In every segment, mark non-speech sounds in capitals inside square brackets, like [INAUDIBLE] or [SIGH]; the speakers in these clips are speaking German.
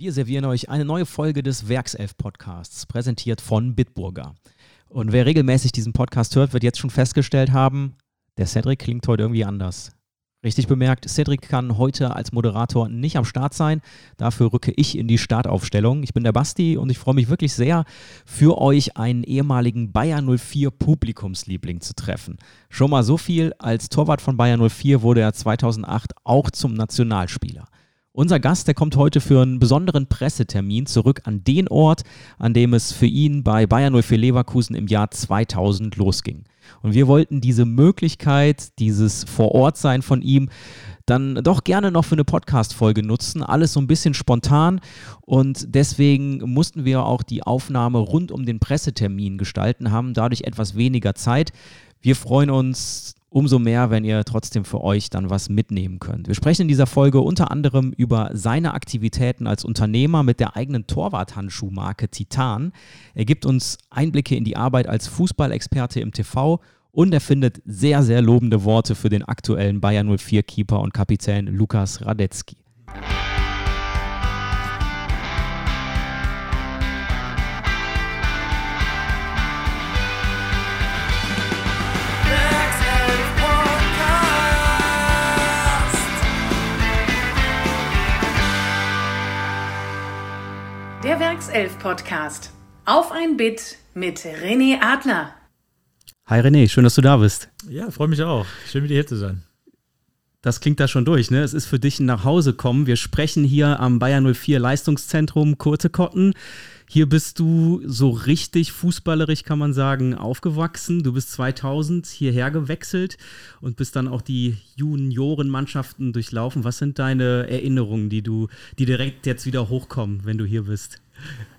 Wir servieren euch eine neue Folge des Werkself-Podcasts, präsentiert von Bitburger. Und wer regelmäßig diesen Podcast hört, wird jetzt schon festgestellt haben, der Cedric klingt heute irgendwie anders. Richtig bemerkt, Cedric kann heute als Moderator nicht am Start sein. Dafür rücke ich in die Startaufstellung. Ich bin der Basti und ich freue mich wirklich sehr, für euch einen ehemaligen Bayer 04 Publikumsliebling zu treffen. Schon mal so viel, als Torwart von Bayer 04 wurde er 2008 auch zum Nationalspieler. Unser Gast, der kommt heute für einen besonderen Pressetermin zurück an den Ort, an dem es für ihn bei Bayern 04 Leverkusen im Jahr 2000 losging. Und wir wollten diese Möglichkeit, dieses Vorortsein von ihm, dann doch gerne noch für eine Podcast-Folge nutzen. Alles so ein bisschen spontan und deswegen mussten wir auch die Aufnahme rund um den Pressetermin gestalten, haben dadurch etwas weniger Zeit. Wir freuen uns umso mehr, wenn ihr trotzdem für euch dann was mitnehmen könnt. Wir sprechen in dieser Folge unter anderem über seine Aktivitäten als Unternehmer mit der eigenen Torwarthandschuhmarke Titan. Er gibt uns Einblicke in die Arbeit als Fußballexperte im TV und er findet sehr, sehr lobende Worte für den aktuellen Bayern 04 Keeper und Kapitän Lukas Radetzky. Der Werkself Podcast. Auf ein Bit mit René Adler. Hi René, schön, dass du da bist. Ja, freue mich auch. Schön, wieder hier zu sein. Das klingt da schon durch, ne? Es ist für dich ein Nachhausekommen. Wir sprechen hier am Bayern 04 Leistungszentrum Kurtekotten. Hier bist du so richtig fußballerisch, kann man sagen, aufgewachsen. Du bist 2000 hierher gewechselt und bist dann auch die Juniorenmannschaften durchlaufen. Was sind deine Erinnerungen, die du, die direkt jetzt wieder hochkommen, wenn du hier bist?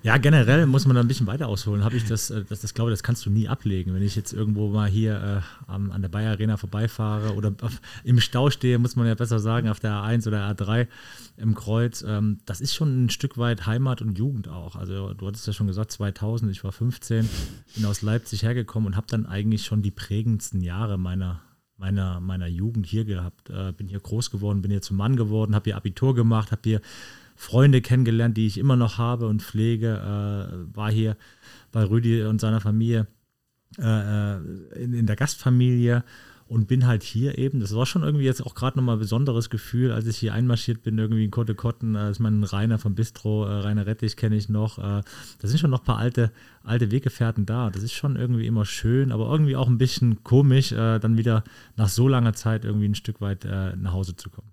Ja, generell muss man da ein bisschen weiter ausholen. Habe ich das, äh, das, das glaube das kannst du nie ablegen. Wenn ich jetzt irgendwo mal hier äh, an der Bayer Arena vorbeifahre oder auf, im Stau stehe, muss man ja besser sagen, auf der A1 oder A3 im Kreuz, ähm, das ist schon ein Stück weit Heimat und Jugend auch. Also du hattest ja schon gesagt, 2000, ich war 15, bin aus Leipzig hergekommen und habe dann eigentlich schon die prägendsten Jahre meiner meiner, meiner Jugend hier gehabt. Äh, bin hier groß geworden, bin hier zum Mann geworden, habe hier Abitur gemacht, habe hier Freunde kennengelernt, die ich immer noch habe und pflege. Äh, war hier bei Rüdi und seiner Familie äh, äh, in, in, der Gastfamilie und bin halt hier eben. Das war schon irgendwie jetzt auch gerade nochmal ein besonderes Gefühl, als ich hier einmarschiert bin, irgendwie in Kotte Kotten. Äh, ist mein Rainer vom Bistro, äh, Rainer Rettich kenne ich noch. Äh, da sind schon noch ein paar alte, alte Weggefährten da. Das ist schon irgendwie immer schön, aber irgendwie auch ein bisschen komisch, äh, dann wieder nach so langer Zeit irgendwie ein Stück weit äh, nach Hause zu kommen.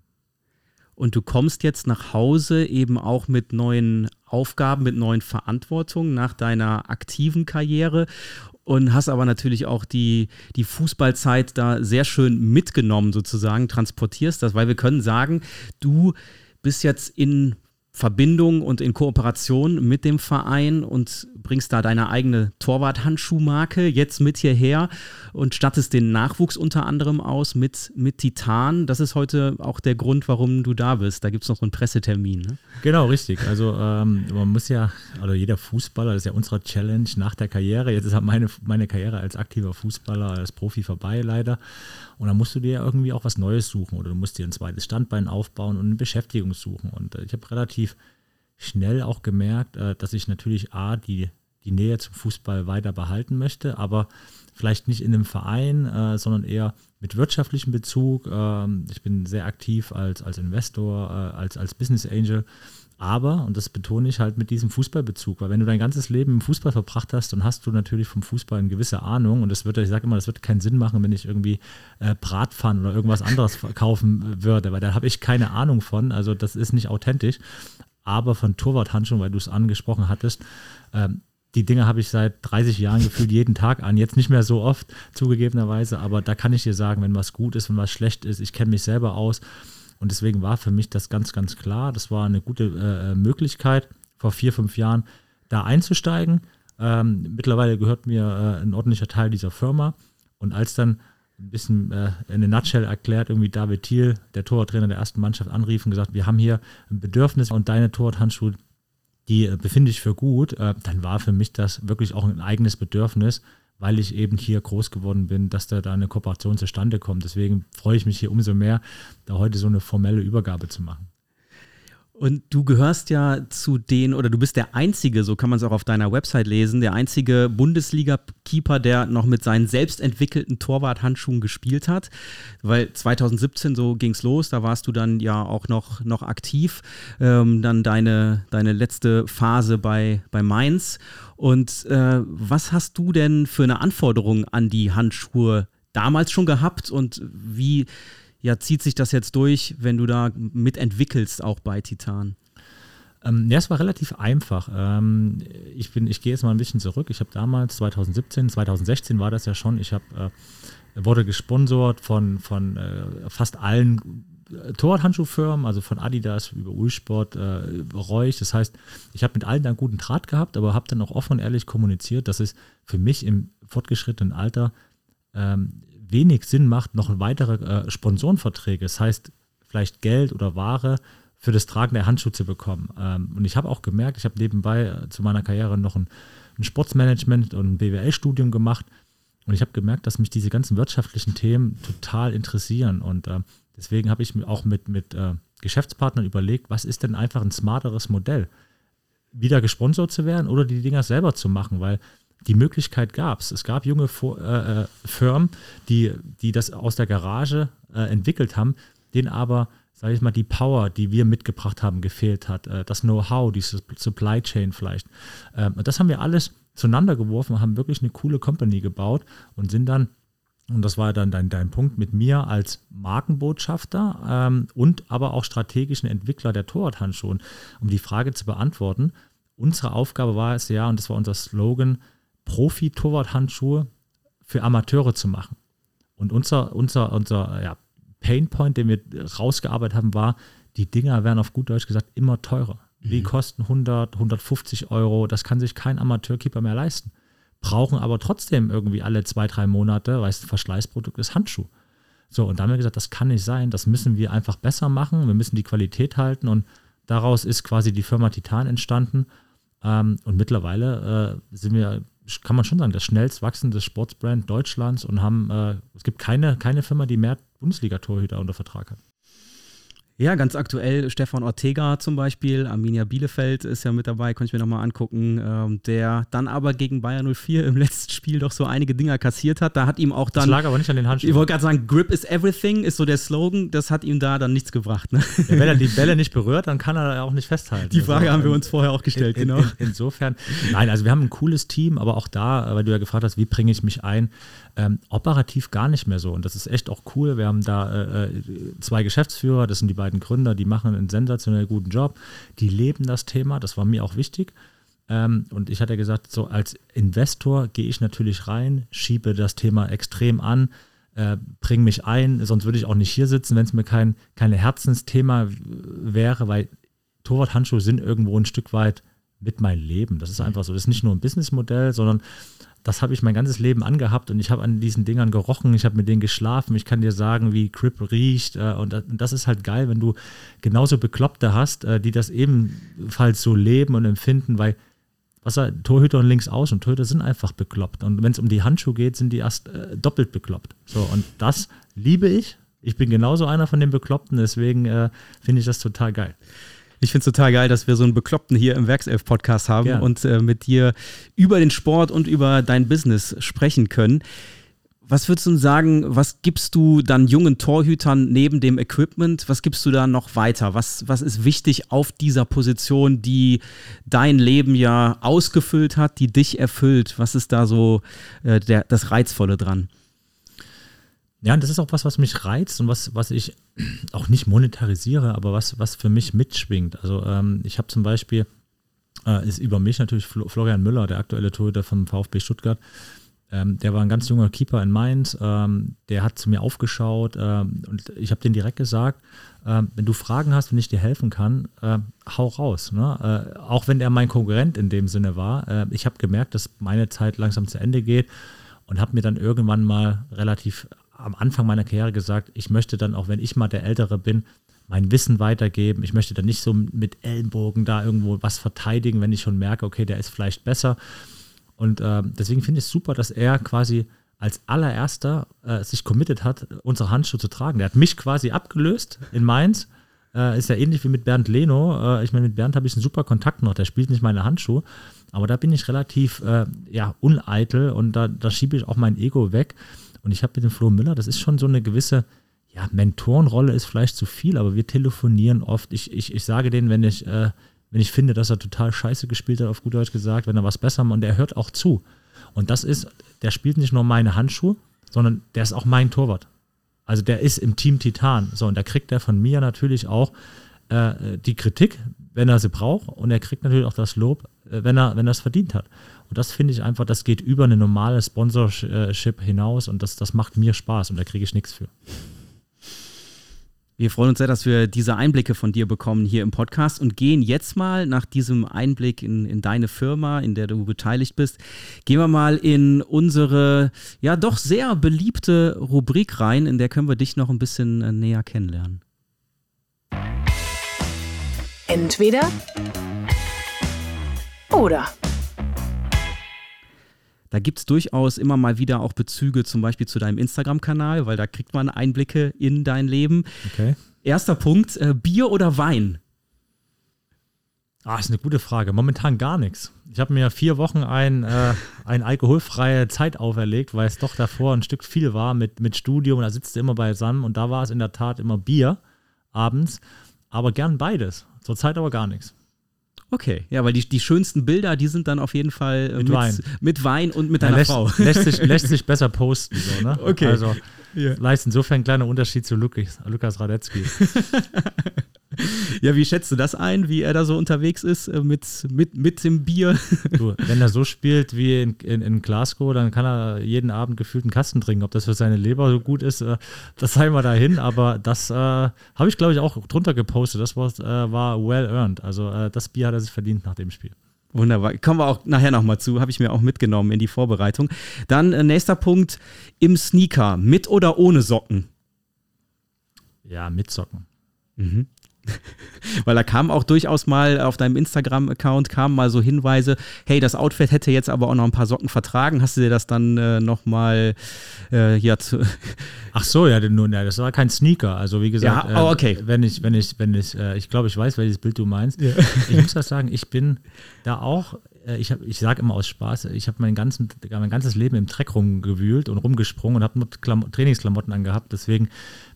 Und du kommst jetzt nach Hause eben auch mit neuen Aufgaben, mit neuen Verantwortungen nach deiner aktiven Karriere und hast aber natürlich auch die, die Fußballzeit da sehr schön mitgenommen, sozusagen, transportierst das, weil wir können sagen, du bist jetzt in Verbindung und in Kooperation mit dem Verein und bringst da deine eigene Torwart-Handschuhmarke jetzt mit hierher und stattest den Nachwuchs unter anderem aus mit, mit Titan. Das ist heute auch der Grund, warum du da bist. Da gibt es noch so einen Pressetermin. Ne? Genau, richtig. Also ähm, man muss ja, oder jeder Fußballer, das ist ja unsere Challenge nach der Karriere. Jetzt ist halt meine, meine Karriere als aktiver Fußballer, als Profi vorbei leider. Und dann musst du dir irgendwie auch was Neues suchen oder du musst dir ein zweites Standbein aufbauen und eine Beschäftigung suchen. Und äh, ich habe relativ schnell auch gemerkt, äh, dass ich natürlich A, die, die Nähe zum Fußball weiter behalten möchte, aber vielleicht nicht in einem Verein, äh, sondern eher mit wirtschaftlichem Bezug. Ähm, ich bin sehr aktiv als, als Investor, als, als Business Angel aber, und das betone ich halt mit diesem Fußballbezug, weil wenn du dein ganzes Leben im Fußball verbracht hast, dann hast du natürlich vom Fußball eine gewisse Ahnung und das wird, ich sage immer, das wird keinen Sinn machen, wenn ich irgendwie äh, Bratpfannen oder irgendwas anderes kaufen würde, weil da habe ich keine Ahnung von, also das ist nicht authentisch. Aber von Torwarthandschuhen, weil du es angesprochen hattest, ähm, die Dinge habe ich seit 30 Jahren gefühlt jeden Tag an. Jetzt nicht mehr so oft, zugegebenerweise, aber da kann ich dir sagen, wenn was gut ist, wenn was schlecht ist, ich kenne mich selber aus und deswegen war für mich das ganz, ganz klar. Das war eine gute äh, äh, vor vier, fünf Jahren da einzusteigen. Ähm, mittlerweile gehört mir äh, ein ordentlicher Teil dieser Firma. Und als dann ein bisschen äh, in eine Nutshell erklärt, irgendwie David Thiel, der Torwarttrainer der ersten Mannschaft, anrief und gesagt, wir haben hier ein Bedürfnis und deine Torwarthandschuhe, die äh, befinde ich für gut, äh, dann war für mich das wirklich auch ein eigenes Bedürfnis, weil ich eben hier groß geworden bin, dass da, da eine Kooperation zustande kommt. Deswegen freue ich mich hier umso mehr, da heute so eine formelle Übergabe zu machen. Und du gehörst ja zu den, oder du bist der einzige, so kann man es auch auf deiner Website lesen, der einzige Bundesliga-Keeper, der noch mit seinen selbst entwickelten Torwarthandschuhen gespielt hat. Weil 2017, so ging es los, da warst du dann ja auch noch, noch aktiv. Ähm, dann deine, deine letzte Phase bei, bei Mainz. Und äh, was hast du denn für eine Anforderung an die Handschuhe damals schon gehabt und wie ja, zieht sich das jetzt durch, wenn du da mitentwickelst, auch bei Titan? Ähm, ja, es war relativ einfach. Ähm, ich, ich gehe jetzt mal ein bisschen zurück. Ich habe damals, 2017, 2016 war das ja schon, ich habe, äh, wurde gesponsert von, von äh, fast allen äh, Torwarthandschuhfirmen, also von Adidas über Ulsport, äh, Reuch. Das heißt, ich habe mit allen einen guten Draht gehabt, aber habe dann auch offen und ehrlich kommuniziert, dass es für mich im fortgeschrittenen Alter ähm, wenig Sinn macht, noch weitere äh, Sponsorenverträge, das heißt vielleicht Geld oder Ware für das Tragen der Handschuhe zu bekommen. Ähm, und ich habe auch gemerkt, ich habe nebenbei äh, zu meiner Karriere noch ein, ein Sportsmanagement und ein BWL-Studium gemacht und ich habe gemerkt, dass mich diese ganzen wirtschaftlichen Themen total interessieren und äh, deswegen habe ich mir auch mit, mit äh, Geschäftspartnern überlegt, was ist denn einfach ein smarteres Modell? Wieder gesponsert zu werden oder die Dinger selber zu machen, weil die Möglichkeit gab es. Es gab junge äh, äh, Firmen, die, die das aus der Garage äh, entwickelt haben, denen aber, sage ich mal, die Power, die wir mitgebracht haben, gefehlt hat. Äh, das Know-how, diese Supply Chain vielleicht. Ähm, das haben wir alles zueinander geworfen, haben wirklich eine coole Company gebaut und sind dann und das war dann dein, dein Punkt mit mir als Markenbotschafter ähm, und aber auch strategischen Entwickler der Torwarthandschuhe. Um die Frage zu beantworten, unsere Aufgabe war es ja, und das war unser Slogan, Profi-Torwart-Handschuhe für Amateure zu machen. Und unser, unser, unser ja, Painpoint, den wir rausgearbeitet haben, war, die Dinger werden auf gut Deutsch gesagt immer teurer. Die mhm. kosten 100, 150 Euro. Das kann sich kein Amateurkeeper mehr leisten. Brauchen aber trotzdem irgendwie alle zwei, drei Monate, weil es ein Verschleißprodukt ist, Handschuh. So, und da haben wir gesagt, das kann nicht sein. Das müssen wir einfach besser machen. Wir müssen die Qualität halten. Und daraus ist quasi die Firma Titan entstanden. Ähm, und mittlerweile äh, sind wir kann man schon sagen, das schnellst wachsende Sportsbrand Deutschlands und haben, äh, es gibt keine, keine Firma, die mehr Bundesliga-Torhüter unter Vertrag hat. Ja, ganz aktuell Stefan Ortega zum Beispiel, Arminia Bielefeld ist ja mit dabei, konnte ich mir nochmal angucken, ähm, der dann aber gegen Bayern 04 im [LAUGHS] letzten Spiel doch so einige Dinger kassiert hat. Da hat ihm auch dann. Das lag aber nicht an den Handschuhen. Ich wollte gerade sagen, Grip is everything ist so der Slogan, das hat ihm da dann nichts gebracht. Ne? Ja, wenn er die Bälle nicht berührt, dann kann er auch nicht festhalten. Die Frage also, haben wir uns vorher auch gestellt, in, genau. In, insofern, nein, also wir haben ein cooles Team, aber auch da, weil du ja gefragt hast, wie bringe ich mich ein, ähm, operativ gar nicht mehr so. Und das ist echt auch cool. Wir haben da äh, äh, zwei Geschäftsführer, das sind die beiden Gründer, die machen einen sensationell guten Job. Die leben das Thema, das war mir auch wichtig. Ähm, und ich hatte gesagt, so als Investor gehe ich natürlich rein, schiebe das Thema extrem an, äh, bringe mich ein, sonst würde ich auch nicht hier sitzen, wenn es mir kein, kein Herzensthema wäre, weil Torwarthandschuhe sind irgendwo ein Stück weit mit meinem Leben. Das ist einfach so. Das ist nicht nur ein Businessmodell, sondern das habe ich mein ganzes Leben angehabt und ich habe an diesen Dingern gerochen, ich habe mit denen geschlafen, ich kann dir sagen, wie Grip riecht äh, und das ist halt geil, wenn du genauso Bekloppte hast, äh, die das ebenfalls so leben und empfinden, weil was er, Torhüter und links aus und Torhüter sind einfach bekloppt und wenn es um die Handschuhe geht, sind die erst äh, doppelt bekloppt. So und das liebe ich. Ich bin genauso einer von den Bekloppten, deswegen äh, finde ich das total geil. Ich finde es total geil, dass wir so einen Bekloppten hier im Werkself-Podcast haben ja. und äh, mit dir über den Sport und über dein Business sprechen können. Was würdest du sagen, was gibst du dann jungen Torhütern neben dem Equipment? Was gibst du da noch weiter? Was, was ist wichtig auf dieser Position, die dein Leben ja ausgefüllt hat, die dich erfüllt? Was ist da so äh, der, das Reizvolle dran? Ja, und das ist auch was, was mich reizt und was, was ich [CLEARS THROAT] auch nicht monetarisiere, aber was, was für mich mitschwingt. Also ähm, ich habe zum Beispiel, äh, ist über mich natürlich Florian Müller, der aktuelle Torhüter vom VfB Stuttgart. Ähm, der war ein ganz junger Keeper in Mainz. Ähm, der hat zu mir aufgeschaut ähm, und ich habe den direkt gesagt, äh, wenn du Fragen hast, wenn ich dir helfen kann, äh, hau raus. Ne? Äh, auch wenn er mein Konkurrent in dem Sinne war. Äh, ich habe gemerkt, dass meine Zeit langsam zu Ende geht und habe mir dann irgendwann mal relativ am Anfang meiner Karriere gesagt, ich möchte dann, auch wenn ich mal der Ältere bin, mein Wissen weitergeben. Ich möchte dann nicht so mit Ellenbogen da irgendwo was verteidigen, wenn ich schon merke, okay, der ist vielleicht besser. Und äh, deswegen finde ich es super, dass er quasi als allererster äh, sich committed hat, unsere Handschuhe zu tragen. Der hat mich quasi abgelöst in Mainz Äh, ist ja ähnlich wie mit Bernd Leno. Äh, ich meine, mit Bernd habe ich einen super Kontakt noch. Der spielt nicht meine Handschuhe. Aber da bin ich relativ äh, ja, uneitel und da, da schiebe ich auch mein Ego weg. Und ich habe mit dem Flo Müller, das ist schon so eine gewisse, ja, Mentorenrolle ist vielleicht zu viel, aber wir telefonieren oft. Ich, ich, ich sage denen, wenn ich, äh, wenn ich finde, dass er total scheiße gespielt hat, auf gut Deutsch gesagt, wenn er was besser macht und er hört auch zu. Und das ist, der spielt nicht nur meine Handschuhe, sondern der ist auch mein Torwart. Also der ist im Team Titan. So, und da kriegt er von mir natürlich auch äh, die Kritik, wenn er sie braucht, und er kriegt natürlich auch das Lob, äh, wenn er, wenn er es verdient hat. Und das finde ich einfach, das geht über eine normale Sponsorship hinaus und das, das macht mir Spaß und da kriege ich nichts für. Wir freuen uns sehr, dass wir diese Einblicke von dir bekommen hier im Podcast und gehen jetzt mal nach diesem Einblick in, in deine Firma, in der du beteiligt bist, gehen wir mal in unsere ja doch sehr beliebte Rubrik rein, in der können wir dich noch ein bisschen äh, näher kennenlernen. Entweder oder. Da gibt es durchaus immer mal wieder auch Bezüge zum Beispiel zu deinem Instagram-Kanal, weil da kriegt man Einblicke in dein Leben. Okay. Erster Punkt, äh, Bier oder Wein? Ah, ist eine gute Frage. Momentan gar nichts. Ich habe mir vier Wochen ein, äh, eine alkoholfreie Zeit auferlegt, weil es doch davor ein Stück viel war mit, mit Studium. Da sitzt du immer beisammen und da war es in der Tat immer Bier abends. Aber gern beides. Zurzeit aber gar nichts. Okay, ja, weil die, die schönsten Bilder, die sind dann auf jeden Fall äh, mit, mit, Wein. mit Wein und mit deiner lässt, Frau. Lässt sich, [LAUGHS] lässt sich besser posten, so, ne? Okay. Also, ja. vielleicht insofern ein kleiner Unterschied zu Lukas, Lukas Radetzky. [LAUGHS] [LAUGHS] Ja, wie schätzt du das ein, wie er da so unterwegs ist äh, mit, mit, mit dem Bier? [LAUGHS] Du, wenn er so spielt wie in, in, in, Glasgow, dann kann er jeden Abend gefühlt einen Kasten trinken. Ob das für seine Leber so gut ist, äh, das sei mal dahin. Aber das äh, habe ich, glaube ich, auch drunter gepostet. Das war, äh, war well earned. Also äh, das Bier hat er sich verdient nach dem Spiel. Wunderbar. Kommen wir auch nachher nochmal zu, habe ich mir auch mitgenommen in die Vorbereitung. Dann äh, nächster Punkt, im Sneaker, mit oder ohne Socken? Ja, mit Socken. Mhm. Weil da kam auch durchaus mal auf deinem Instagram-Account kamen mal so Hinweise, hey, das Outfit hätte jetzt aber auch noch ein paar Socken vertragen. Hast du dir das dann äh, nochmal äh, ja, zu [LAUGHS] Ach so, ja, nun, ja, das war kein Sneaker. Also wie gesagt, ja, oh, okay. äh, wenn ich, wenn ich, wenn ich, äh, ich glaube, ich weiß, welches Bild du meinst. Ja. Ich muss das sagen, ich bin da auch ich, hab, ich sage immer aus Spaß, ich habe mein, mein ganzes Leben im Dreck rumgewühlt und rumgesprungen und habe nur Klam Trainingsklamotten angehabt. Deswegen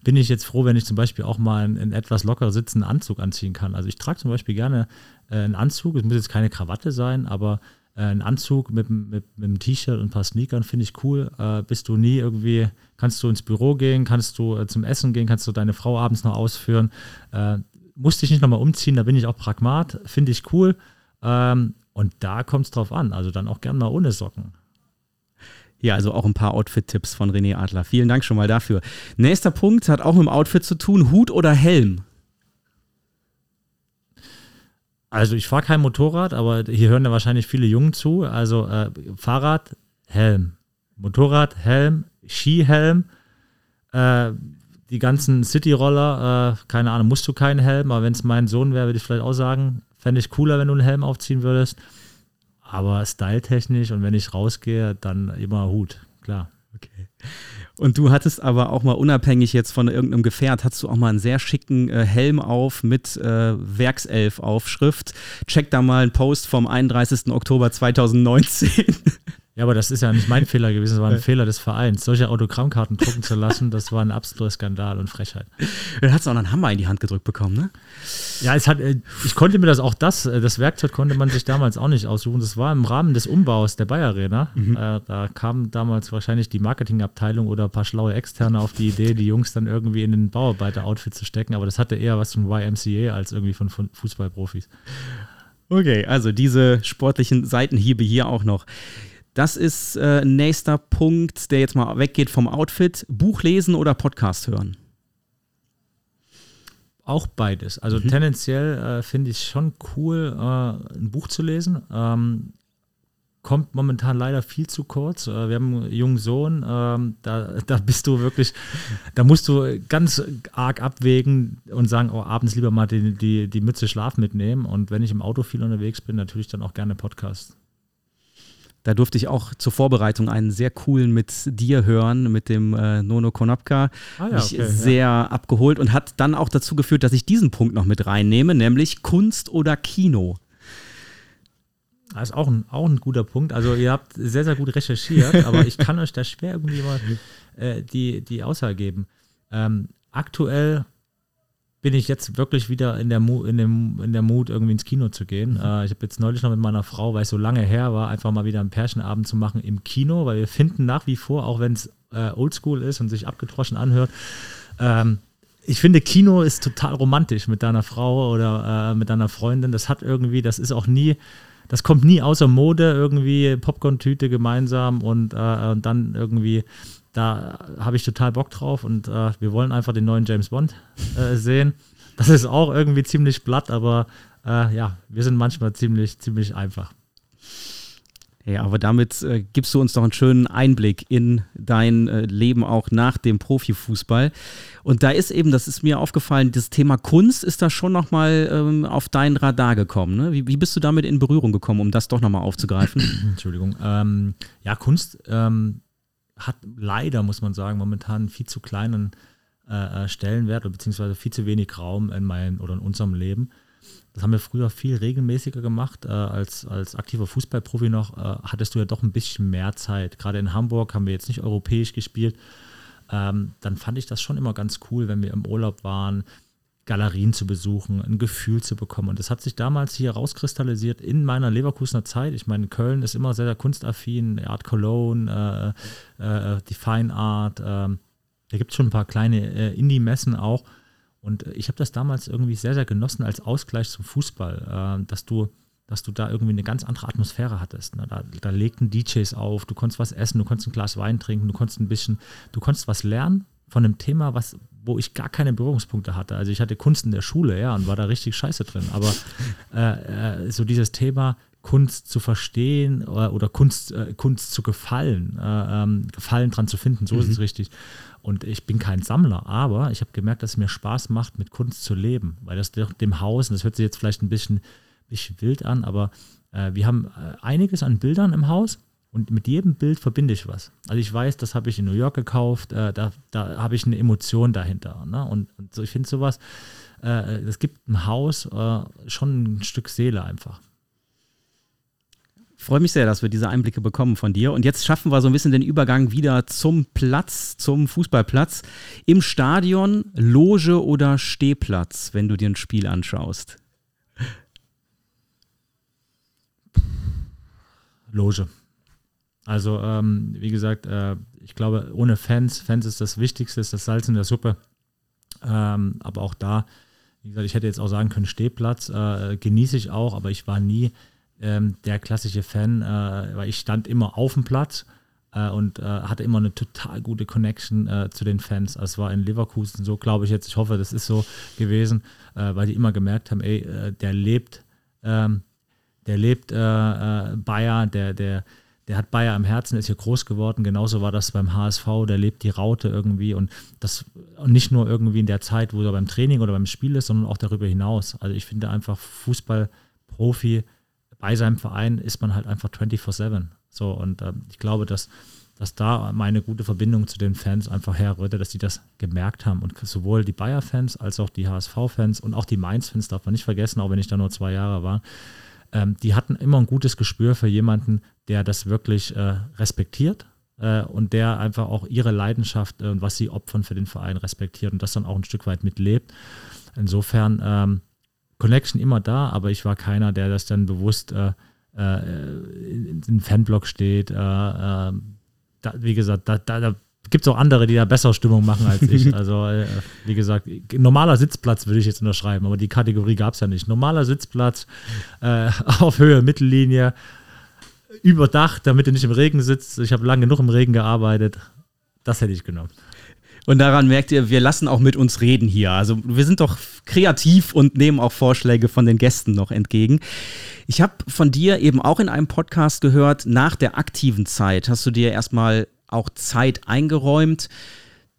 bin ich jetzt froh, wenn ich zum Beispiel auch mal einen, einen etwas locker sitzenden Anzug anziehen kann. Also ich trage zum Beispiel gerne äh, einen Anzug, es muss jetzt keine Krawatte sein, aber äh, ein Anzug mit, mit, mit einem T-Shirt und ein paar Sneakern finde ich cool. Äh, bist du nie irgendwie, kannst du ins Büro gehen, kannst du äh, zum Essen gehen, kannst du deine Frau abends noch ausführen. Äh, musste ich nicht nochmal umziehen, da bin ich auch Pragmat, finde ich cool. Ähm, und da kommt es drauf an. Also dann auch gern mal ohne Socken. Ja, also auch ein paar Outfit-Tipps von René Adler. Vielen Dank schon mal dafür. Nächster Punkt hat auch mit dem Outfit zu tun: Hut oder Helm? Also ich fahre kein Motorrad, aber hier hören ja wahrscheinlich viele Jungen zu. Also äh, Fahrrad, Helm. Motorrad, Helm, Skihelm. Äh, die ganzen City-Roller, äh, keine Ahnung, musst du keinen Helm, aber wenn es mein Sohn wäre, würde ich vielleicht auch sagen, Fände ich cooler, wenn du einen Helm aufziehen würdest. Aber styletechnisch und wenn ich rausgehe, dann immer Hut, klar. Okay. Und du hattest aber auch mal unabhängig jetzt von irgendeinem Gefährt, hast du auch mal einen sehr schicken äh, Helm auf mit äh, Werkself-Aufschrift. Check da mal einen Post vom 31. Oktober 2019. [LAUGHS] Ja, aber das ist ja nicht mein [LAUGHS] Fehler gewesen, es war ein. Fehler des Vereins. Solche Autogrammkarten drucken zu lassen, das war ein absoluter Skandal und Frechheit. Dann hast du auch noch einen Hammer in die Hand gedrückt bekommen, ne? Ja, es hat, äh, ich konnte mir das auch das, äh, das Werkzeug konnte man sich damals auch nicht aussuchen. Das war im Rahmen des Umbaus der Bayer Arena. Mhm. Äh, da kam damals wahrscheinlich die Marketingabteilung oder ein paar schlaue Externe auf die Idee, die Jungs dann irgendwie in den Bauarbeiter-Outfit zu stecken. Aber das hatte eher was von YMCA als irgendwie von, von Fußballprofis. Okay, also diese sportlichen Seitenhiebe hier auch noch. Das ist äh, nächster Punkt, der jetzt mal weggeht vom Outfit. Buch lesen oder Podcast hören? Auch beides. Also mhm. tendenziell äh, finde ich schon cool, äh, ein Buch zu lesen. Ähm, kommt momentan leider viel zu kurz. Äh, wir haben einen jungen Sohn, ähm, da, [LAUGHS] da bist du wirklich, da musst du ganz arg abwägen und sagen, oh, abends lieber mal die, die, die Mütze Schlaf mitnehmen. Und wenn ich im Auto viel unterwegs bin, natürlich dann auch gerne Podcast. Da durfte ich auch zur Vorbereitung einen sehr coolen mit dir hören, mit dem äh, Nono Konopka. Ah, ja, Mich okay, sehr ja. abgeholt und hat dann auch dazu geführt, dass ich diesen Punkt noch mit reinnehme, nämlich Kunst oder Kino. Das ist auch ein, auch ein guter Punkt. Also ihr habt sehr, sehr gut recherchiert, aber ich kann euch da schwer irgendwie mal äh, die, die Aussage geben. Ähm, aktuell bin ich jetzt wirklich wieder in der, Mu in dem, in der Mut, irgendwie ins Kino zu gehen. Mhm. Äh, ich habe jetzt neulich noch mit meiner Frau, weil es so lange her war, einfach mal wieder einen Pärchenabend zu machen im Kino, weil wir finden nach wie vor, auch wenn es äh, oldschool ist und sich abgetroschen anhört, ähm, ich finde, Kino ist total romantisch mit deiner Frau oder äh, mit deiner Freundin. Das hat irgendwie, das ist auch nie, das kommt nie außer Mode, irgendwie Popcorn-Tüte gemeinsam und, äh, und dann irgendwie da habe ich total Bock drauf und äh, wir wollen einfach den neuen James Bond äh, sehen. Das ist auch irgendwie ziemlich platt, aber äh, ja, wir sind manchmal ziemlich, ziemlich einfach. Ja, aber damit äh, gibst du uns doch einen schönen Einblick in dein äh, Leben auch nach dem Profifußball. Und da ist eben, das ist mir aufgefallen, das Thema Kunst ist da schon nochmal ähm, auf dein Radar gekommen. Ne? Wie, wie, bist du damit in Berührung gekommen, um das doch nochmal aufzugreifen? [CLEARS THROAT] Entschuldigung. Ähm, ja, Kunst ähm, hat leider, muss man sagen, momentan viel zu kleinen äh, äh Stellenwert oder beziehungsweise viel zu wenig Raum in meinem oder in unserem Leben. Das haben wir früher viel regelmäßiger gemacht. Äh, als, als aktiver Fußballprofi noch äh, hattest du ja doch ein bisschen mehr Zeit. Gerade in Hamburg haben wir jetzt nicht europäisch gespielt. Ähm, dann fand ich das schon immer ganz cool, wenn wir im Urlaub waren, Galerien zu besuchen, ein Gefühl zu bekommen. Und das hat sich damals hier rauskristallisiert in meiner Leverkusener Zeit. Ich meine, Köln ist immer sehr, sehr kunstaffin, Art Cologne, äh, äh, die Fine Art. Äh, da gibt es schon ein paar kleine äh, Indie-Messen auch. Und ich habe das damals irgendwie sehr, sehr genossen als Ausgleich zum Fußball, äh, dass du dass du da irgendwie eine ganz andere Atmosphäre hattest. Ne? Da, da legten DJs auf, du konntest was essen, du konntest ein Glas Wein trinken, du konntest ein bisschen, du konntest was lernen von einem Thema, was, wo ich gar keine Berührungspunkte hatte. Also ich hatte Kunst in der Schule, ja, und war da richtig scheiße drin. Aber [LAUGHS] äh, äh, so dieses Thema Kunst zu verstehen oder, oder Kunst, äh, Kunst zu gefallen, äh, ähm, Gefallen dran zu finden, so mhm. ist es mhm. richtig. Und ich bin kein Sammler, aber ich habe gemerkt, dass es mir Spaß macht, mit Kunst zu leben. Weil das dem Haus, und das hört sich jetzt vielleicht ein bisschen, bisschen wild an, aber äh, wir haben äh, einiges an Bildern im Haus und mit jedem Bild verbinde ich was. Also ich weiß, das habe ich in New York gekauft, äh, da, da habe ich eine Emotion dahinter. Ne? Und, und so, ich finde sowas, äh, es gibt ein Haus äh, schon ein Stück Seele einfach. Freue mich sehr, dass wir diese Einblicke bekommen von dir. Und jetzt schaffen wir so ein bisschen den Übergang wieder zum Platz, zum Fußballplatz. Im Stadion, Loge oder Stehplatz, wenn du dir ein Spiel anschaust? Loge. Also, ähm, wie gesagt, äh, ich glaube, ohne Fans, Fans ist das Wichtigste, ist das Salz in der Suppe. Ähm, aber auch da, wie gesagt, ich hätte jetzt auch sagen können, Stehplatz äh, genieße ich auch, aber ich war nie ähm, der klassische Fan, äh, weil ich stand immer auf dem Platz äh, und äh, hatte immer eine total gute Connection äh, zu den Fans. Also es war in Leverkusen so, glaube ich jetzt. Ich hoffe, das ist so gewesen, weil die immer gemerkt haben, ey, der lebt, ähm, der lebt Bayer, der, der, der hat Bayer am Herzen, ist hier groß geworden. Genauso war das beim HSV, der lebt die Raute irgendwie und das und nicht nur irgendwie in der Zeit, wo er beim Training oder beim Spiel ist, sondern auch darüber hinaus. Also ich finde einfach Fußballprofi bei seinem Verein ist man halt einfach 24-7. So und äh, ich glaube, dass, dass da meine gute Verbindung zu den Fans einfach herrührte, dass die das gemerkt haben. Und sowohl die Bayer-Fans als auch die HSV-Fans und auch die Mainz-Fans darf man nicht vergessen, auch wenn ich da nur zwei Jahre war, ähm, die hatten immer ein gutes Gespür für jemanden, der das wirklich äh, respektiert äh, und der einfach auch ihre Leidenschaft und äh, was sie opfern für den Verein respektiert und das dann auch ein Stück weit mitlebt. Insofern ähm, Connection immer da, aber ich war keiner, der das dann bewusst äh, äh in den Fanblock steht. Äh, da, wie gesagt, da, da, da gibt es auch andere, die da bessere Stimmung machen als ich. [LAUGHS] Also, äh, wie gesagt, normaler Sitzplatz würde ich jetzt unterschreiben, aber die Kategorie gab es ja nicht. Normaler Sitzplatz äh, [LAUGHS] auf Höhe, Mittellinie, überdacht, damit du nicht im Regen sitzt. Ich habe lange genug im Regen gearbeitet. Das hätte ich genommen. Und daran merkt ihr, wir lassen auch mit uns reden hier. Also wir sind doch kreativ und nehmen auch Vorschläge von den Gästen noch entgegen. Ich habe von dir eben auch in einem Podcast gehört, nach der aktiven Zeit hast du dir erstmal auch Zeit eingeräumt,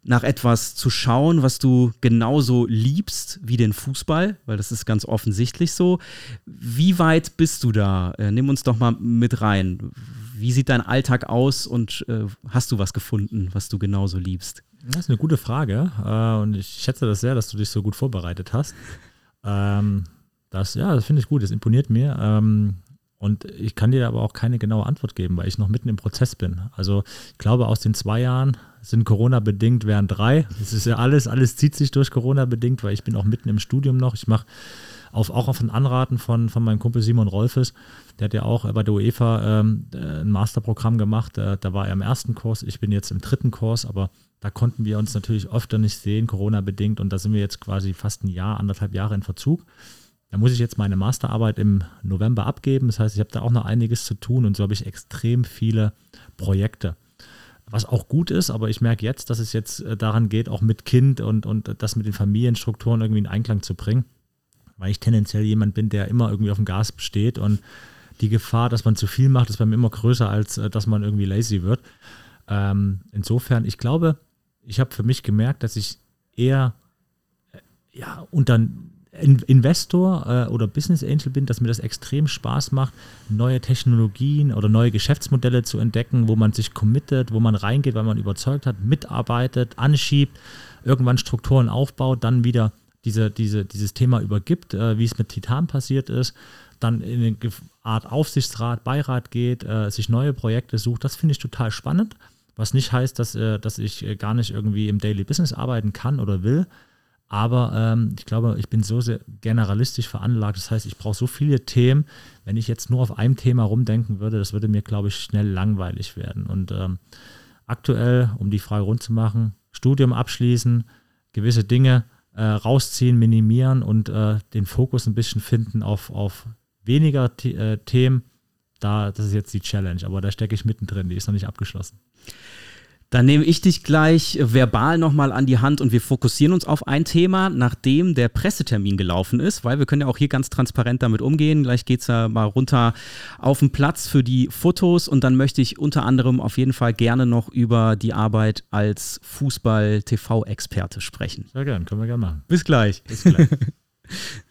nach etwas zu schauen, was du genauso liebst wie den Fußball, weil das ist ganz offensichtlich so. Wie weit bist du da? Äh, nimm uns doch mal mit rein. Wie sieht dein Alltag aus und äh, hast du was gefunden, was du genauso liebst? Das ist eine gute Frage äh, und ich schätze das sehr, dass du dich so gut vorbereitet hast. Ähm, das, ja, das finde ich gut, das imponiert mir. Und ich kann dir aber auch keine genaue Antwort geben, weil ich noch mitten im Prozess bin. Also ich glaube, aus den zwei Jahren sind Corona-bedingt, wären drei. Das ist ja alles, alles zieht sich durch Corona-bedingt, weil ich bin auch mitten im Studium noch. Ich mache auf, auch auf ein Anraten von, von meinem Kumpel Simon Rolfes, der hat ja auch bei der UEFA ähm, ein Masterprogramm gemacht. Äh, da war er im ersten Kurs, ich bin jetzt im dritten Kurs, aber da konnten wir uns natürlich öfter nicht sehen, Corona-bedingt. Und da sind wir jetzt quasi fast ein Jahr, anderthalb Jahre in Verzug. Da muss ich jetzt meine Masterarbeit im November abgeben. Das heißt, ich habe da auch noch einiges zu tun und so habe ich extrem viele Projekte. Was auch gut ist, aber ich merke jetzt, dass es jetzt äh, daran geht, auch mit Kind und, und das mit den Familienstrukturen irgendwie in Einklang zu bringen. Weil ich tendenziell jemand bin, der immer irgendwie auf dem Gas besteht und die Gefahr, dass man zu viel macht, ist bei mir immer größer, als äh, dass man irgendwie lazy wird. Ähm, insofern, ich glaube, ich habe für mich gemerkt, dass ich eher äh, ja, unter Investor äh, oder Business Angel bin, dass mir das extrem Spaß macht, neue Technologien oder neue Geschäftsmodelle zu entdecken, wo man sich committet, wo man reingeht, weil man überzeugt hat, mitarbeitet, anschiebt, irgendwann Strukturen aufbaut, dann wieder diese, diese, dieses Thema übergibt, äh, wie es mit Titan passiert ist, dann in eine Art Aufsichtsrat, Beirat geht, äh, sich neue Projekte sucht. Das finde ich total spannend. Was nicht heißt, dass, äh, dass ich äh, gar nicht irgendwie im Daily Business arbeiten kann oder will, aber ähm, ich glaube, ich bin so sehr generalistisch veranlagt. Das heißt, ich brauche so viele Themen. Wenn ich jetzt nur auf einem Thema rumdenken würde, das würde mir, glaube ich, schnell langweilig werden. Und ähm, aktuell, um die Frage rund zu machen, Studium abschließen, gewisse Dinge äh, rausziehen, minimieren und äh, den Fokus ein bisschen finden auf, auf weniger äh, Themen. Da, das ist jetzt die Challenge, aber da stecke ich mittendrin, die ist noch nicht abgeschlossen. Dann nehme ich dich gleich verbal nochmal an die Hand und wir fokussieren uns auf ein Thema, nachdem der Pressetermin gelaufen ist, weil wir können ja auch hier ganz transparent damit umgehen. Gleich geht es ja mal runter auf den Platz für die Fotos und dann möchte ich unter anderem auf jeden Fall gerne noch über die Arbeit als Fußball-TV-Experte sprechen. Sehr gerne, können wir gerne machen. Bis gleich. Bis gleich. [LAUGHS]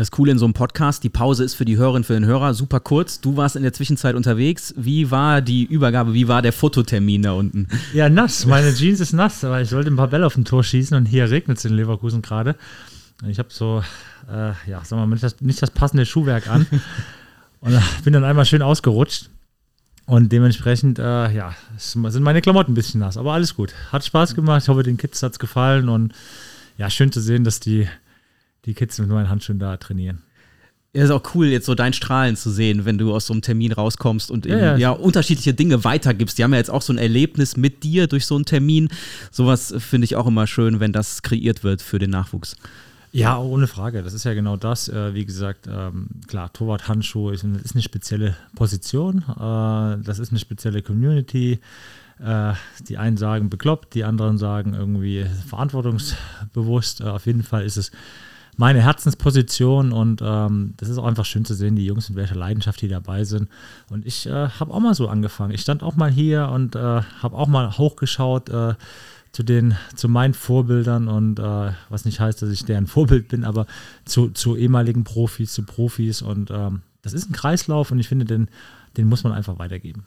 Das Coole in so einem Podcast, die Pause ist für die Hörerinnen, für den Hörer super kurz. Du warst in der Zwischenzeit unterwegs. Wie war die Übergabe, wie war der Fototermin da unten? Ja, nass. Meine Jeans ist nass, aber ich sollte ein paar Bälle auf dem Tor schießen und hier regnet es in Leverkusen gerade. Ich habe so, äh, ja, sagen wir mal, nicht das, nicht das passende Schuhwerk an [LAUGHS] und bin dann einmal schön ausgerutscht. Und dementsprechend, äh, ja, sind meine Klamotten ein bisschen nass, aber alles gut. Hat Spaß gemacht. Ich hoffe, den Kids hat es gefallen und ja, schön zu sehen, dass die die Kids mit meinen Handschuhen da trainieren. Ja, ist auch cool, jetzt so dein Strahlen zu sehen, wenn du aus so einem Termin rauskommst und ja, ja. ja, unterschiedliche Dinge weitergibst. Die haben ja jetzt auch so ein Erlebnis mit dir durch so einen Termin. Sowas finde ich auch immer schön, wenn das kreiert wird für den Nachwuchs. Ja, ohne Frage. Das ist ja genau das. Äh, wie gesagt, ähm, klar, Torwart-Handschuhe ist, eine spezielle Position. Äh, das ist eine spezielle Community. Äh, die einen sagen bekloppt, die anderen sagen irgendwie verantwortungsbewusst. Äh, auf jeden Fall ist es meine Herzensposition und ähm, das ist auch einfach schön zu sehen, die Jungs mit welcher Leidenschaft die dabei sind. Und ich äh, habe auch mal so angefangen. Ich stand auch mal hier und äh, habe auch mal hochgeschaut äh, zu den, zu meinen Vorbildern und äh, was nicht heißt, dass ich deren Vorbild bin, aber zu, zu ehemaligen Profis, zu Profis und ähm, das ist ein Kreislauf und ich finde, den, den muss man einfach weitergeben.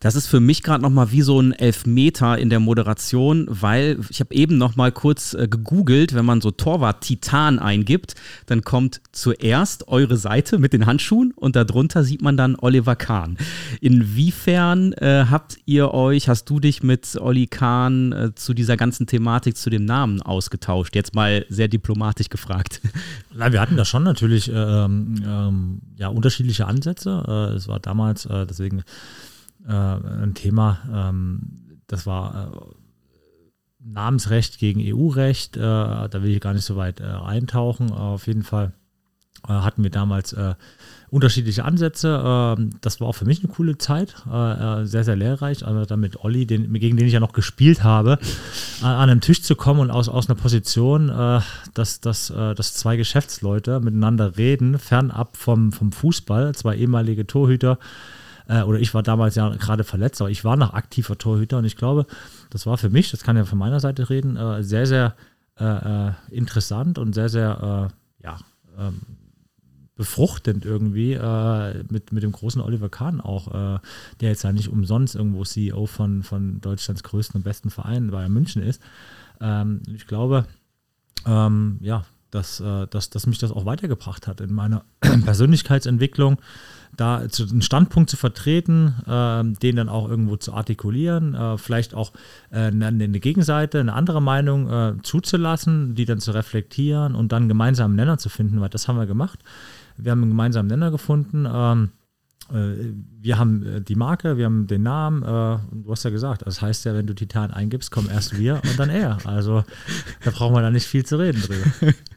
Das ist für mich gerade nochmal wie so ein Elfmeter in der Moderation, weil ich habe eben nochmal kurz äh, gegoogelt, wenn man so Torwart Titan eingibt, dann kommt zuerst eure Seite mit den Handschuhen und darunter sieht man dann Oliver Kahn. Inwiefern äh, habt ihr euch, hast du dich mit Olli Kahn äh, zu dieser ganzen Thematik, zu dem Namen ausgetauscht? Jetzt mal sehr diplomatisch gefragt. Na, wir hatten da schon natürlich ähm, ähm, ja, unterschiedliche Ansätze. Äh, es war damals, äh, deswegen äh, ein Thema, ähm, das war äh, Namensrecht gegen EU-Recht. Äh, da will ich gar nicht so weit eintauchen. Auf jeden Fall hatten wir damals unterschiedliche Ansätze. Ähm, das war auch für mich eine coole Zeit, sehr, sehr lehrreich. Also dann mit Olli, den, gegen den ich ja noch gespielt habe, an einem Tisch zu kommen und aus, aus einer Position, dass, dass, dass zwei Geschäftsleute miteinander reden, fernab vom, vom Fußball, zwei ehemalige Torhüter, äh, oder ich war damals ja gerade verletzt, aber ich war noch aktiver Torhüter und ich glaube, das war für mich, das kann ja von meiner Seite reden, äh, sehr, sehr äh, äh interessant und sehr, sehr, äh, ja, ähm, befruchtend irgendwie äh, mit, mit dem großen Oliver Kahn auch, äh, der jetzt ja nicht umsonst irgendwo CEO von, von Deutschlands größten und besten Verein Bayern München ist. Ähm, ich glaube, ähm, ja, dass, äh, dass, dass mich das auch weitergebracht hat in meiner [CLEARS THROAT] Persönlichkeitsentwicklung, da einen Standpunkt zu vertreten, äh, den dann auch irgendwo zu artikulieren, äh, vielleicht auch äh, eine, Gegenseite, eine andere Meinung äh, zuzulassen, die dann zu reflektieren und dann gemeinsamen Nenner zu finden, weil das haben wir gemacht. Wir haben einen gemeinsamen Nenner gefunden. Ähm, äh, wir haben die Marke, wir haben den Namen, du hast ja gesagt, das heißt ja, wenn du Titan eingibst, kommen erst wir und dann er. Also da brauchen wir da nicht viel zu reden drüber. [LAUGHS]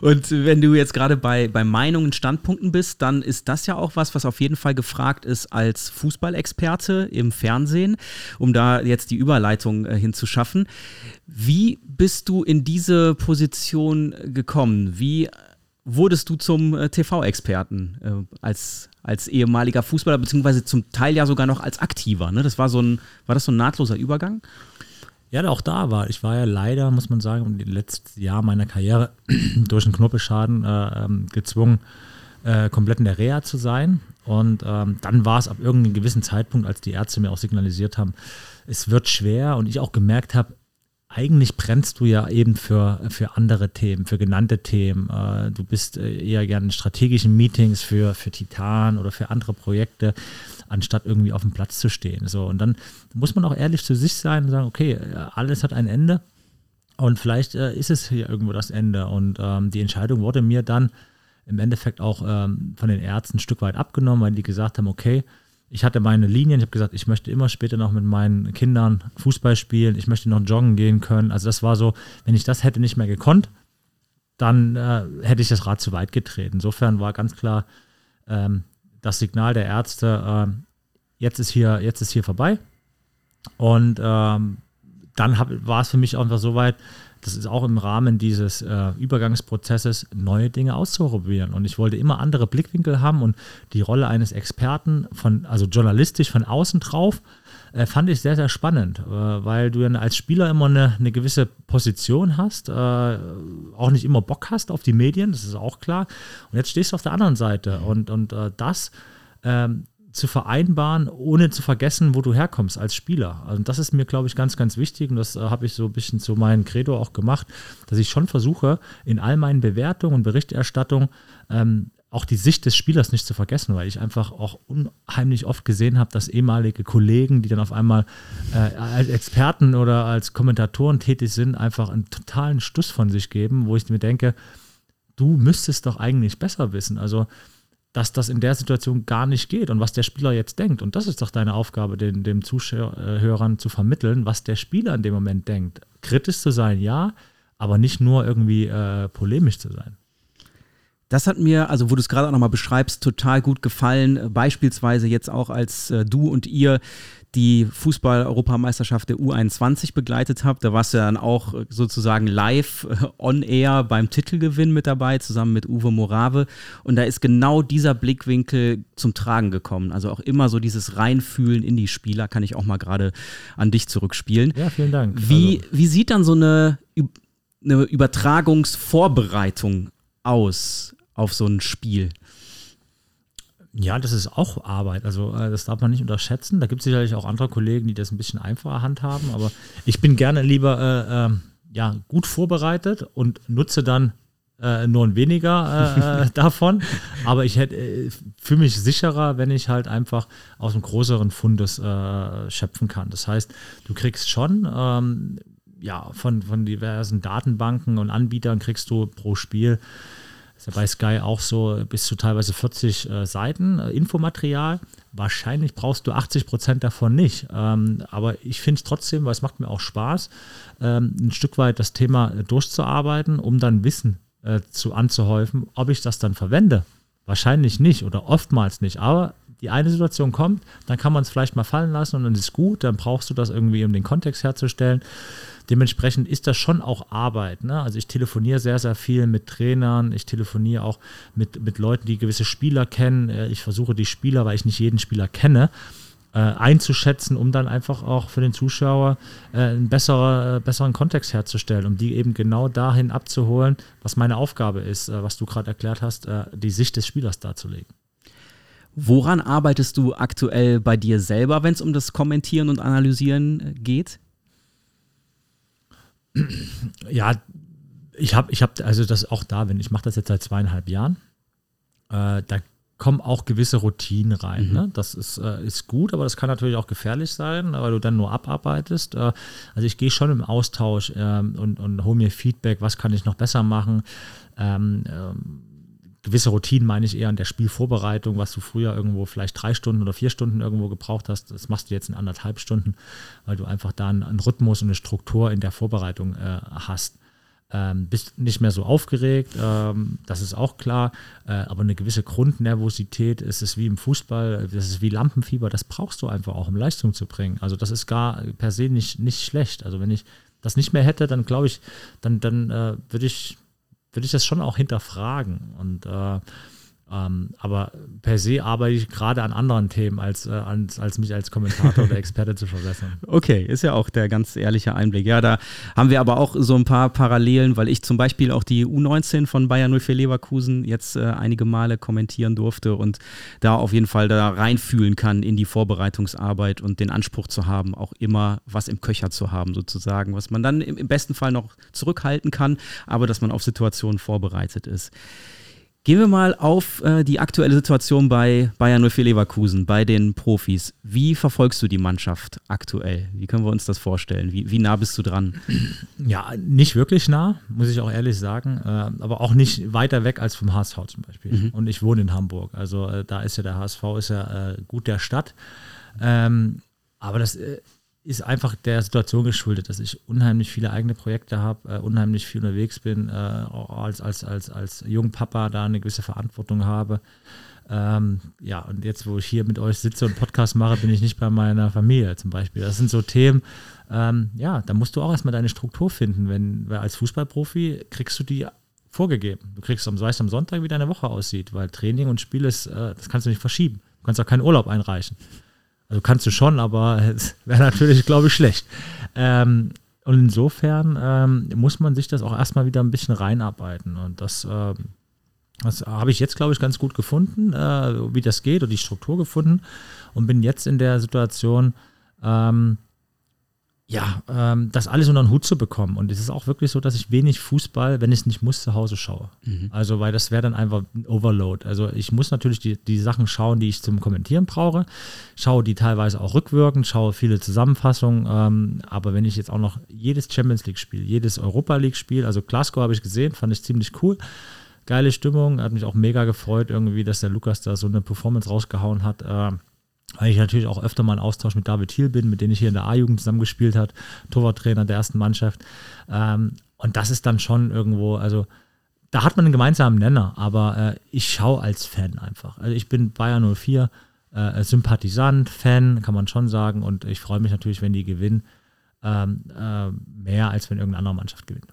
Und wenn du jetzt gerade bei, bei Meinungen, Standpunkten bist, dann ist das ja auch was, was auf jeden Fall gefragt ist als Fußballexperte im Fernsehen, um da jetzt die Überleitung äh, hinzuschaffen. Wie bist du in diese Position gekommen? Wie wurdest du zum äh, TV-Experten äh, als, als ehemaliger Fußballer, beziehungsweise zum Teil ja sogar noch als Aktiver? Ne? Das war so ein, war das so ein nahtloser Übergang? Ja, auch da war. Ich war ja leider, muss man sagen, im letzten Jahr meiner Karriere [CLEARS THROAT] durch einen Knorpelschaden äh, ähm, gezwungen, äh, komplett in der Reha zu sein. Und ähm, dann war es ab irgendeinem gewissen Zeitpunkt, als die Ärzte mir auch signalisiert haben, es wird schwer und ich auch gemerkt habe, eigentlich brennst du ja eben für, für andere Themen, für genannte Themen. Äh, du bist äh, eher gerne in strategischen Meetings für, für Titan oder für andere Projekte anstatt irgendwie auf dem Platz zu stehen. So, und dann muss man auch ehrlich zu sich sein und sagen, okay, alles hat ein Ende und vielleicht äh, ist es hier irgendwo das Ende. Und ähm, die Entscheidung wurde mir dann im Endeffekt auch ähm, von den Ärzten ein Stück weit abgenommen, weil die gesagt haben, okay, ich hatte meine Linien, ich habe gesagt, ich möchte immer später noch mit meinen Kindern Fußball spielen, ich möchte noch joggen gehen können. Also das war so, wenn ich das hätte nicht mehr gekonnt, dann äh, hätte ich das Rad zu weit getreten. Insofern war ganz klar, ähm, das Signal der Ärzte, äh, jetzt, ist hier, jetzt ist hier vorbei. Und ähm, dann war es für mich auch einfach so weit, das ist auch im Rahmen dieses äh, Übergangsprozesses, neue Dinge auszuprobieren. Und ich wollte immer andere Blickwinkel haben und die Rolle eines Experten, von, also journalistisch von außen drauf, äh, fand ich sehr, sehr spannend, äh, weil du dann als Spieler immer eine, eine gewisse Position hast, äh, auch nicht immer Bock hast auf die Medien, das ist auch klar. Und jetzt stehst du auf der anderen Seite und, und äh, das ähm, zu vereinbaren, ohne zu vergessen, wo du herkommst als Spieler. Also das ist mir, glaube ich, ganz, ganz wichtig und das äh, habe ich so ein bisschen zu meinem Credo auch gemacht, dass ich schon versuche, in all meinen Bewertungen und Berichterstattungen ähm, auch die Sicht des Spielers nicht zu vergessen, weil ich einfach auch unheimlich oft gesehen habe, dass ehemalige Kollegen, die dann auf einmal äh, als Experten oder als Kommentatoren tätig sind, einfach einen totalen Stuss von sich geben, wo ich mir denke, du müsstest doch eigentlich besser wissen. Also, dass das in der Situation gar nicht geht und was der Spieler jetzt denkt. Und das ist doch deine Aufgabe, den, dem Zuhörern zu vermitteln, was der Spieler in dem Moment denkt. Kritisch zu sein, ja, aber nicht nur irgendwie äh, polemisch zu sein. Das hat mir, also wo du es gerade auch nochmal beschreibst, total gut gefallen. Beispielsweise jetzt auch, als äh, du und ihr die Fußball-Europameisterschaft der U21 begleitet habt. Da warst du dann auch äh, sozusagen live äh, on air beim Titelgewinn mit dabei, zusammen mit Uwe Morave. Und da ist genau dieser Blickwinkel zum Tragen gekommen. Also auch immer so dieses Reinfühlen in die Spieler, kann ich auch mal gerade an dich zurückspielen. Ja, vielen Dank. Wie, also. wie sieht dann so eine, eine Übertragungsvorbereitung aus? Auf so ein Spiel. Ja, das ist auch Arbeit. Also äh, das darf man nicht unterschätzen. Da gibt es sicherlich auch andere Kollegen, die das ein bisschen einfacher handhaben. Aber ich bin gerne lieber äh, äh, ja, gut vorbereitet und nutze dann äh, nur ein weniger äh, [LAUGHS] davon. Aber ich hätte äh, fühle mich sicherer, wenn ich halt einfach aus einem größeren Fundes äh, schöpfen kann. Das heißt, du kriegst schon ähm, ja, von, von diversen Datenbanken und Anbietern kriegst du pro Spiel ist ja bei Sky auch so bis zu teilweise 40 äh, Seiten äh, Infomaterial. Wahrscheinlich brauchst du 80 Prozent davon nicht. Ähm, aber ich finde es trotzdem, weil es macht mir auch Spaß, ähm, ein Stück weit das Thema äh, durchzuarbeiten, um dann Wissen äh, zu anzuhäufen. Ob ich das dann verwende, wahrscheinlich nicht oder oftmals nicht. Aber die eine Situation kommt, dann kann man es vielleicht mal fallen lassen und dann ist es gut. Dann brauchst du das irgendwie, um den Kontext herzustellen. Dementsprechend ist das schon auch Arbeit. Ne? Also ich telefoniere sehr, sehr viel mit Trainern, ich telefoniere auch mit, mit Leuten, die gewisse Spieler kennen. Äh, ich versuche die Spieler, weil ich nicht jeden Spieler kenne, äh, einzuschätzen, um dann einfach auch für den Zuschauer äh, einen bessere, äh, besseren Kontext herzustellen, um die eben genau dahin abzuholen, was meine Aufgabe ist, äh, was du gerade erklärt hast, äh, die Sicht des Spielers darzulegen. Woran arbeitest du aktuell bei dir selber, wenn es um das Kommentieren und Analysieren äh, geht? Ja, ich habe, ich habe, also das auch da, wenn ich mache das jetzt seit zweieinhalb Jahren, äh, da kommen auch gewisse Routinen rein. Mhm. Ne? Das ist, äh, ist gut, aber das kann natürlich auch gefährlich sein, weil du dann nur abarbeitest. Äh, also ich gehe schon im Austausch ähm, und, und hole mir Feedback, was kann ich noch besser machen. Ähm, ähm, gewisse Routinen meine ich eher an der Spielvorbereitung, was du früher irgendwo vielleicht drei Stunden oder vier Stunden irgendwo gebraucht hast. Das machst du jetzt in anderthalb Stunden, weil du einfach da einen, einen Rhythmus und eine Struktur in der Vorbereitung äh, hast. Ähm, bist nicht mehr so aufgeregt, ähm, das ist auch klar, äh, aber eine gewisse Grundnervosität ist es wie im Fußball, das ist wie Lampenfieber, das brauchst du einfach auch, um Leistung zu bringen. Also das ist gar per se nicht, nicht schlecht. Also wenn ich das nicht mehr hätte, dann glaube ich, dann, dann äh, würde ich, würd ich das schon auch hinterfragen. Und äh, ähm, aber per se arbeite ich gerade an anderen Themen, als, äh, als, als mich als Kommentator oder [LAUGHS] Experte zu verbessern. Okay, ist ja auch der ganz ehrliche Einblick. Ja, da haben wir aber auch so ein paar Parallelen, weil ich zum Beispiel auch die U19 von Bayern 04 Leverkusen jetzt äh, einige Male kommentieren durfte und da auf jeden Fall da reinfühlen kann in die Vorbereitungsarbeit und den Anspruch zu haben, auch immer was im Köcher zu haben, sozusagen, was man dann im, im besten Fall noch zurückhalten kann, aber dass man auf Situationen vorbereitet ist. Gehen wir mal auf äh, die aktuelle Situation bei Bayern 04 Leverkusen, bei den Profis. Wie verfolgst du die Mannschaft aktuell? Wie können wir uns das vorstellen? Wie, wie nah bist du dran? Ja, nicht wirklich nah, muss ich auch ehrlich sagen, äh, aber auch nicht weiter weg als vom HSV zum Beispiel. Mhm. Und ich wohne in Hamburg, also äh, da ist ja der HSV ist ja äh, gut der Stadt. Ähm, aber das äh, ist einfach der Situation geschuldet, dass ich unheimlich viele eigene Projekte habe, äh, unheimlich viel unterwegs bin, äh, als, als, als, als Jungpapa da eine gewisse Verantwortung habe. Ähm, ja, und jetzt, wo ich hier mit euch sitze und Podcast mache, bin ich nicht bei meiner Familie zum Beispiel. Das sind so Themen, ähm, ja, da musst du auch erstmal deine Struktur finden. Wenn, weil als Fußballprofi kriegst du die vorgegeben. Du kriegst am, weißt am Sonntag, wie deine Woche aussieht, weil Training und Spiel ist, äh, das kannst du nicht verschieben. Du kannst auch keinen Urlaub einreichen. Also kannst du schon, aber [LAUGHS] es wäre natürlich, glaube ich, schlecht. Ähm, und insofern ähm, muss man sich das auch erstmal wieder ein bisschen reinarbeiten. Und das, ähm, das habe ich jetzt, glaube ich, ganz gut gefunden, äh, wie das geht und die Struktur gefunden. Und bin jetzt in der Situation, ähm, ja, ähm, das alles unter den Hut zu bekommen. Und es ist auch wirklich so, dass ich wenig Fußball, wenn ich es nicht muss, zu Hause schaue. Mhm. Also, weil das wäre dann einfach ein Overload. Also, ich muss natürlich die, die Sachen schauen, die ich zum Kommentieren brauche. Schaue die teilweise auch rückwirkend, schaue viele Zusammenfassungen. Ähm, aber wenn ich jetzt auch noch jedes Champions League-Spiel, jedes Europa League-Spiel, also Glasgow habe ich gesehen, fand ich ziemlich cool. Geile Stimmung, hat mich auch mega gefreut, irgendwie, dass der Lukas da so eine Performance rausgehauen hat. Äh, weil ich natürlich auch öfter mal in Austausch mit David Thiel bin, mit dem ich hier in der A-Jugend zusammengespielt habe, Torwarttrainer der ersten Mannschaft. Ähm, und das ist dann schon irgendwo, also da hat man einen gemeinsamen Nenner, aber äh, ich schaue als Fan einfach. Also ich bin Bayern 04, äh, Sympathisant, Fan, kann man schon sagen. Und ich freue mich natürlich, wenn die gewinnen, ähm, äh, mehr als wenn irgendeine andere Mannschaft gewinnt.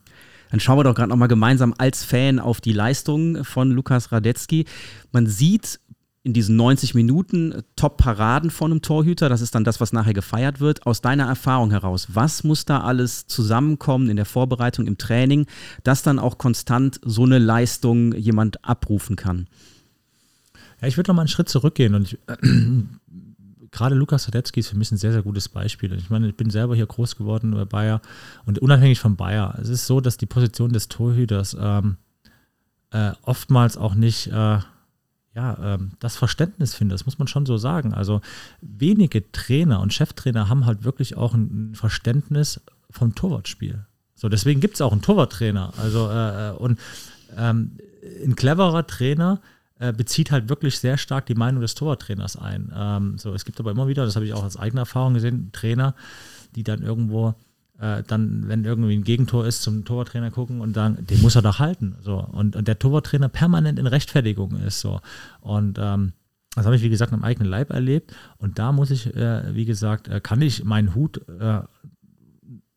Dann schauen wir doch gerade nochmal gemeinsam als Fan auf die Leistung von Lukas Radetzky. Man sieht in diesen 90 Minuten äh, Top-Paraden von einem Torhüter. Das ist dann das, was nachher gefeiert wird. Aus deiner Erfahrung heraus, was muss da alles zusammenkommen in der Vorbereitung, im Training, dass dann auch konstant so eine Leistung jemand abrufen kann? Ja, ich würde noch mal einen Schritt zurückgehen und ich, [CLEARS THROAT] gerade Lukas Radetzky ist für mich ein sehr, sehr gutes Beispiel. Ich meine, ich bin selber hier groß geworden bei Bayer und unabhängig von Bayer. Es ist so, dass die Position des Torhüters ähm, äh, oftmals auch nicht äh, ja, ähm, das Verständnis finde, das muss man schon so sagen. Also wenige Trainer und Cheftrainer haben halt wirklich auch ein Verständnis vom Torwartspiel. So, deswegen gibt es auch einen Torwarttrainer. Also, äh, äh, und ähm, ein cleverer Trainer äh, bezieht halt wirklich sehr stark die Meinung des Torwarttrainers ein. Ähm, so, es gibt aber immer wieder, das habe ich auch als eigene Erfahrung gesehen, Trainer, die dann irgendwo äh, dann, wenn irgendwie ein Gegentor ist, zum Torwarttrainer gucken und sagen, den muss er doch halten. So. Und, und der Torwarttrainer permanent in Rechtfertigung ist. So. Und ähm, das habe ich, wie gesagt, am eigenen Leib erlebt. Und da muss ich, äh, wie gesagt, äh, kann ich meinen Hut, äh,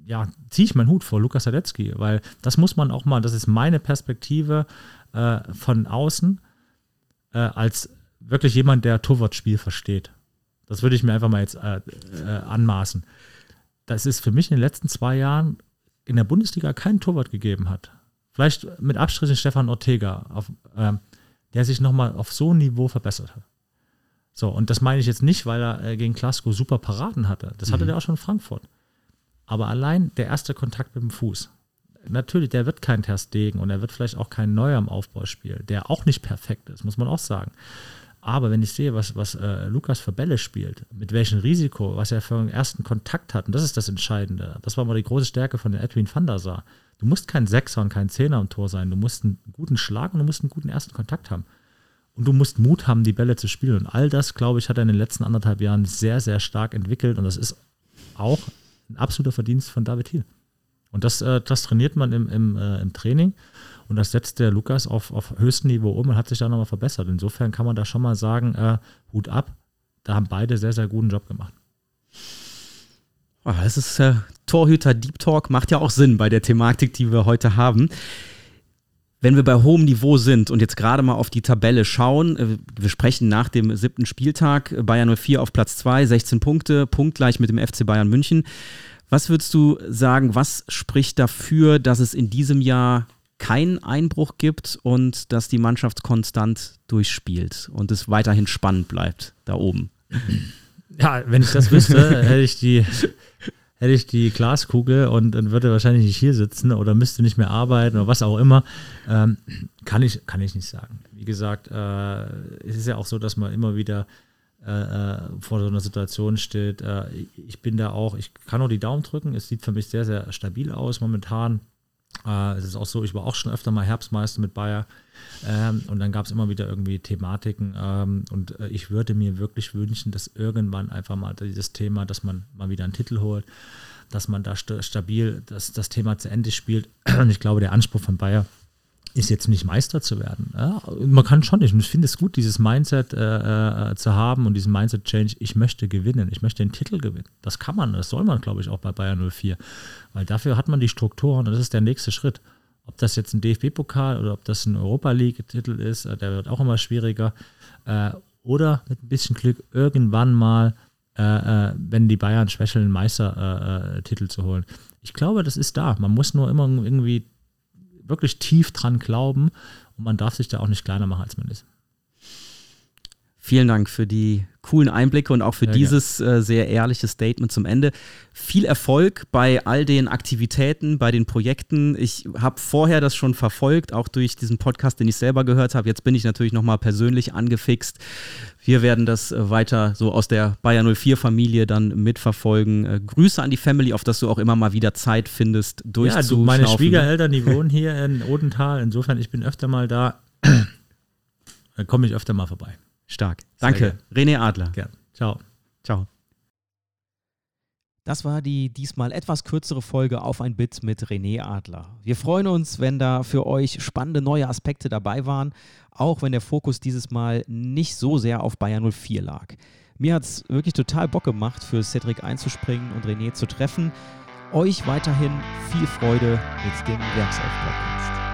ja, ziehe ich meinen Hut vor Lukas Sadetzky, weil das muss man auch mal, das ist meine Perspektive äh, von außen, äh, als wirklich jemand, der Torwartspiel versteht. Das würde ich mir einfach mal jetzt äh, anmaßen. Dass es für mich in den letzten zwei Jahren in der Bundesliga keinen Torwart gegeben hat. Vielleicht mit Abstrichen Stefan Ortega, auf, äh, der sich nochmal auf so ein Niveau verbessert hat. So, und das meine ich jetzt nicht, weil er äh, gegen Glasgow super Paraden hatte. Das hatte mhm. der auch schon in Frankfurt. Aber allein der erste Kontakt mit dem Fuß. Natürlich, der wird kein Terstegen und er wird vielleicht auch kein Neuer im Aufbauspiel, der auch nicht perfekt ist, muss man auch sagen. Aber wenn ich sehe, was, was äh, Lukas für Bälle spielt, mit welchem Risiko, was er für einen ersten Kontakt hat, und das ist das Entscheidende. Das war mal die große Stärke von Edwin van der Sar. Du musst kein Sechser und kein Zehner im Tor sein. Du musst einen guten Schlag und du musst einen guten ersten Kontakt haben. Und du musst Mut haben, die Bälle zu spielen. Und all das, glaube ich, hat er in den letzten anderthalb Jahren sehr, sehr stark entwickelt. Und das ist auch ein absoluter Verdienst von David Hill. Und das, äh, das trainiert man im, im, äh, im Training. Und das setzt der Lukas auf, auf höchstem Niveau um und hat sich da nochmal verbessert. Insofern kann man da schon mal sagen, äh, Hut ab, da haben beide sehr, sehr guten Job gemacht. Das ist äh, Torhüter Deep Talk, macht ja auch Sinn bei der Thematik, die wir heute haben. Wenn wir bei hohem Niveau sind und jetzt gerade mal auf die Tabelle schauen, äh, wir sprechen nach dem siebten Spieltag, Bayern 04 auf Platz 2, 16 Punkte, punktgleich mit dem FC Bayern München. Was würdest du sagen, was spricht dafür, dass es in diesem Jahr keinen Einbruch gibt und dass die Mannschaft konstant durchspielt und es weiterhin spannend bleibt da oben. Ja, wenn ich das wüsste, hätte ich die, hätte ich die Glaskugel und, und würde wahrscheinlich nicht hier sitzen oder müsste nicht mehr arbeiten oder was auch immer. Ähm, kann, ich, kann ich nicht sagen. Wie gesagt, äh, es ist ja auch so, dass man immer wieder vor so einer Situation steht. Äh, ich bin da auch, ich kann nur die Daumen drücken. Es sieht für mich sehr, sehr stabil aus momentan. Äh, es ist auch so, ich war auch schon öfter mal Herbstmeister mit Bayer ähm, und dann gab es immer wieder irgendwie Thematiken ähm, und äh, ich würde mir wirklich wünschen, dass irgendwann einfach mal dieses Thema, dass man mal wieder einen Titel holt, dass man da st stabil das, das Thema zu Ende spielt [CLEARS THROAT] und ich glaube, der Anspruch von Bayer ist jetzt nicht Meister zu werden. Ja, man kann schon ich finde es gut, dieses Mindset äh, äh, zu haben und diesen Mindset-Change, ich möchte gewinnen, ich möchte den Titel gewinnen. Das kann man, das soll man, glaube ich, auch bei Bayern 04. Weil dafür hat man die Strukturen und das ist der nächste Schritt. Ob das jetzt ein DFB-Pokal oder ob das ein Europa League-Titel ist, äh, der wird auch immer schwieriger. Äh, oder mit ein bisschen Glück irgendwann mal, äh, äh wenn die Bayern schwächeln, einen Meistertitel zu holen. Ich glaube, das ist da. Man muss nur immer irgendwie wirklich tief dran glauben und man darf sich da auch nicht kleiner machen, als man ist. Vielen Dank für die coolen Einblicke und auch für sehr dieses äh, sehr ehrliche Statement zum Ende. Viel Erfolg bei all den Aktivitäten, bei den Projekten. Ich habe vorher das schon verfolgt, auch durch diesen Podcast, den ich selber gehört habe. Jetzt bin ich natürlich nochmal persönlich angefixt. Wir werden das äh, weiter so aus der Bayer 04 Familie dann mitverfolgen. Äh, Grüße an die Family, auf dass du auch immer mal wieder Zeit findest, durchzuschnaufen. Ja, du, meine Schwiegereltern, die [LAUGHS] wohnen hier in Odenthal. Insofern, ich bin öfter mal da. Dann komme ich öfter mal vorbei. Stark. Danke. René Adler. Gern. Ciao. Ciao. Das war die diesmal etwas kürzere Folge auf ein Bit mit René Adler. Wir freuen uns, wenn da für euch spannende neue Aspekte dabei waren, auch wenn der Fokus dieses Mal nicht so sehr auf Bayern 04 lag. Mir hat es wirklich total Bock gemacht, für Cedric einzuspringen und René zu treffen. Euch weiterhin viel Freude mit dem Werkself-Podcast.